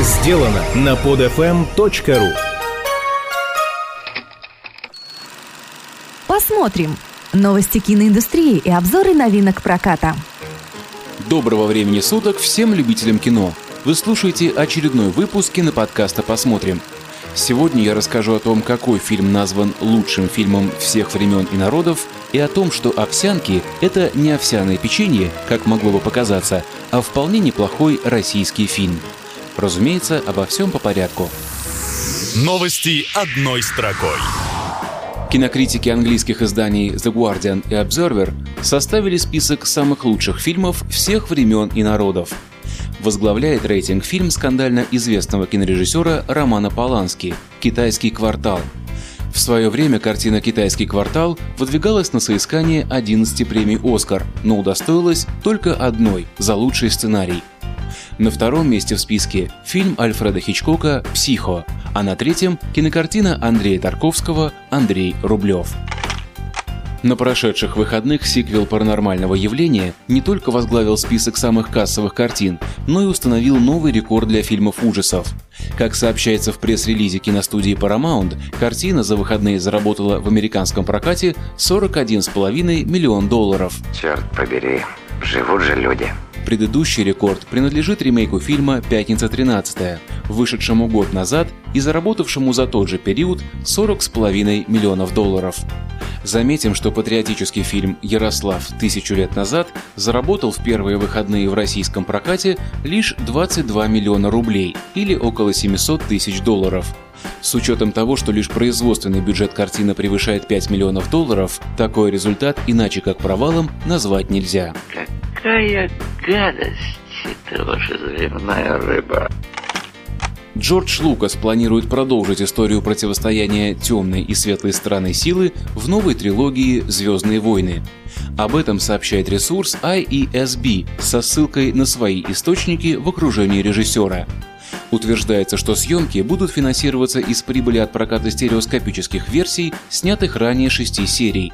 сделано на podfm.ru Посмотрим. Новости киноиндустрии и обзоры новинок проката. Доброго времени суток всем любителям кино. Вы слушаете очередной выпуск киноподкаста «Посмотрим». Сегодня я расскажу о том, какой фильм назван лучшим фильмом всех времен и народов, и о том, что овсянки – это не овсяное печенье, как могло бы показаться, а вполне неплохой российский фильм. Разумеется, обо всем по порядку. Новости одной строкой. Кинокритики английских изданий The Guardian и Observer составили список самых лучших фильмов всех времен и народов. Возглавляет рейтинг фильм скандально известного кинорежиссера Романа Полански «Китайский квартал». В свое время картина «Китайский квартал» выдвигалась на соискание 11 премий «Оскар», но удостоилась только одной за лучший сценарий. На втором месте в списке фильм Альфреда Хичкока «Психо», а на третьем – кинокартина Андрея Тарковского «Андрей Рублев». На прошедших выходных сиквел «Паранормального явления» не только возглавил список самых кассовых картин, но и установил новый рекорд для фильмов ужасов. Как сообщается в пресс-релизе киностудии Paramount, картина за выходные заработала в американском прокате 41,5 миллион долларов. Черт побери, живут же люди. Предыдущий рекорд принадлежит ремейку фильма «Пятница 13 вышедшему год назад и заработавшему за тот же период 40,5 миллионов долларов. Заметим, что патриотический фильм «Ярослав. Тысячу лет назад» заработал в первые выходные в российском прокате лишь 22 миллиона рублей или около 700 тысяч долларов. С учетом того, что лишь производственный бюджет картины превышает 5 миллионов долларов, такой результат иначе как провалом назвать нельзя. Какая гадость это ваша заливная рыба. Джордж Лукас планирует продолжить историю противостояния темной и светлой стороны силы в новой трилогии «Звездные войны». Об этом сообщает ресурс IESB со ссылкой на свои источники в окружении режиссера. Утверждается, что съемки будут финансироваться из прибыли от проката стереоскопических версий, снятых ранее шести серий.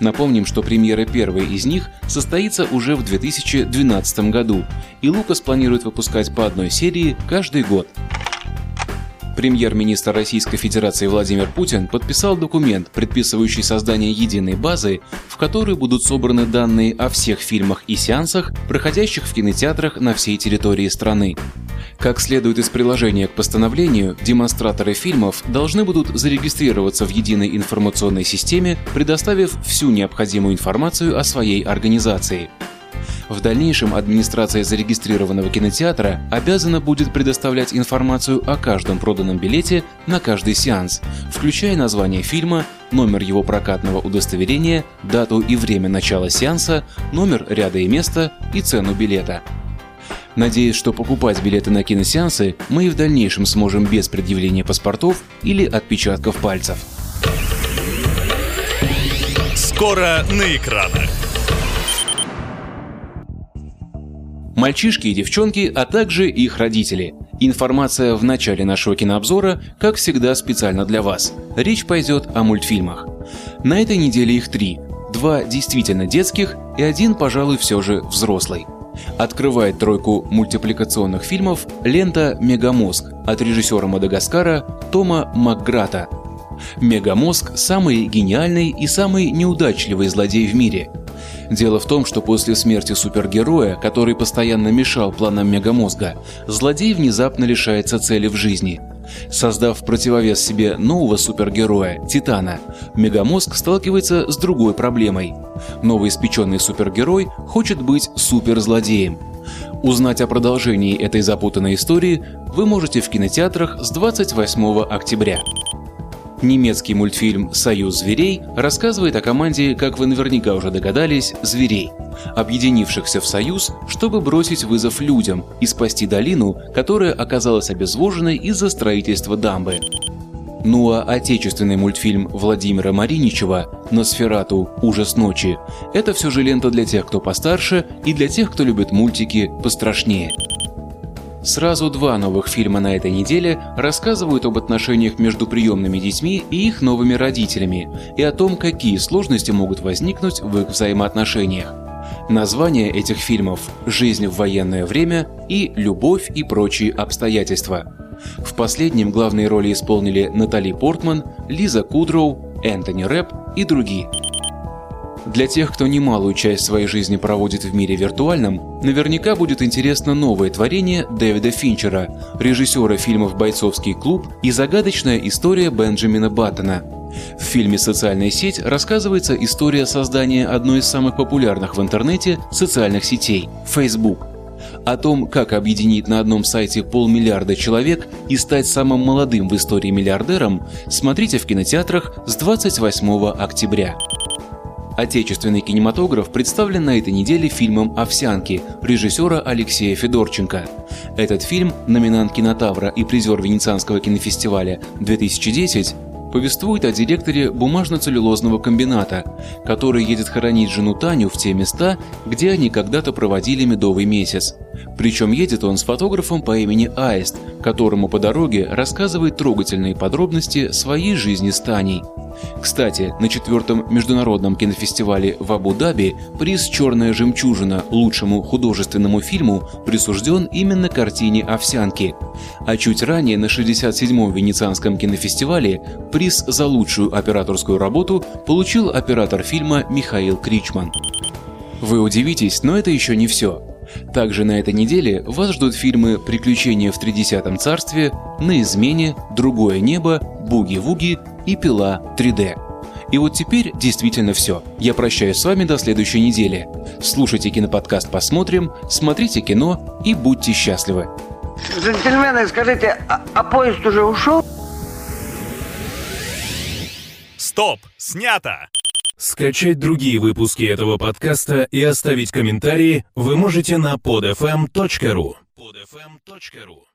Напомним, что премьера первой из них состоится уже в 2012 году, и Лукас планирует выпускать по одной серии каждый год. Премьер-министр Российской Федерации Владимир Путин подписал документ, предписывающий создание единой базы, в которой будут собраны данные о всех фильмах и сеансах, проходящих в кинотеатрах на всей территории страны. Как следует из приложения к постановлению, демонстраторы фильмов должны будут зарегистрироваться в единой информационной системе, предоставив всю необходимую информацию о своей организации. В дальнейшем администрация зарегистрированного кинотеатра обязана будет предоставлять информацию о каждом проданном билете на каждый сеанс, включая название фильма, номер его прокатного удостоверения, дату и время начала сеанса, номер ряда и места и цену билета. Надеюсь, что покупать билеты на киносеансы мы и в дальнейшем сможем без предъявления паспортов или отпечатков пальцев. Скоро на экранах. Мальчишки и девчонки, а также их родители. Информация в начале нашего кинообзора, как всегда, специально для вас. Речь пойдет о мультфильмах. На этой неделе их три. Два действительно детских и один, пожалуй, все же взрослый. Открывает тройку мультипликационных фильмов лента «Мегамозг» от режиссера Мадагаскара Тома Макграта. Мегамозг – самый гениальный и самый неудачливый злодей в мире – Дело в том, что после смерти супергероя, который постоянно мешал планам Мегамозга, злодей внезапно лишается цели в жизни. Создав противовес себе нового супергероя, Титана, Мегамозг сталкивается с другой проблемой. Новоиспеченный супергерой хочет быть суперзлодеем. Узнать о продолжении этой запутанной истории вы можете в кинотеатрах с 28 октября. Немецкий мультфильм «Союз зверей» рассказывает о команде, как вы наверняка уже догадались, зверей, объединившихся в союз, чтобы бросить вызов людям и спасти долину, которая оказалась обезвоженной из-за строительства дамбы. Ну а отечественный мультфильм Владимира Мариничева «Носферату. Ужас ночи» — это все же лента для тех, кто постарше, и для тех, кто любит мультики пострашнее. Сразу два новых фильма на этой неделе рассказывают об отношениях между приемными детьми и их новыми родителями и о том, какие сложности могут возникнуть в их взаимоотношениях. Названия этих фильмов «Жизнь в военное время» и «Любовь и прочие обстоятельства». В последнем главные роли исполнили Натали Портман, Лиза Кудроу, Энтони Рэп и другие. Для тех, кто немалую часть своей жизни проводит в мире виртуальном, наверняка будет интересно новое творение Дэвида Финчера, режиссера фильмов «Бойцовский клуб» и загадочная история Бенджамина Баттона. В фильме «Социальная сеть» рассказывается история создания одной из самых популярных в интернете социальных сетей – Facebook. О том, как объединить на одном сайте полмиллиарда человек и стать самым молодым в истории миллиардером, смотрите в кинотеатрах с 28 октября. Отечественный кинематограф представлен на этой неделе фильмом «Овсянки» режиссера Алексея Федорченко. Этот фильм, номинант кинотавра и призер Венецианского кинофестиваля 2010, повествует о директоре бумажно-целлюлозного комбината, который едет хоронить жену Таню в те места, где они когда-то проводили медовый месяц. Причем едет он с фотографом по имени Аист, которому по дороге рассказывает трогательные подробности своей жизни с Таней. Кстати, на четвертом международном кинофестивале в Абу-Даби приз «Черная жемчужина» лучшему художественному фильму присужден именно картине «Овсянки». А чуть ранее на 67-м Венецианском кинофестивале приз за лучшую операторскую работу получил оператор фильма Михаил Кричман. Вы удивитесь, но это еще не все. Также на этой неделе вас ждут фильмы «Приключения в тридесятом царстве», «На измене», «Другое небо», «Буги-вуги» и «Пила 3D». И вот теперь действительно все. Я прощаюсь с вами до следующей недели. Слушайте киноподкаст «Посмотрим», смотрите кино и будьте счастливы. Джентльмены, скажите, а, а поезд уже ушел? Стоп! Снято! Скачать другие выпуски этого подкаста и оставить комментарии вы можете на podfm.ru. podfm.ru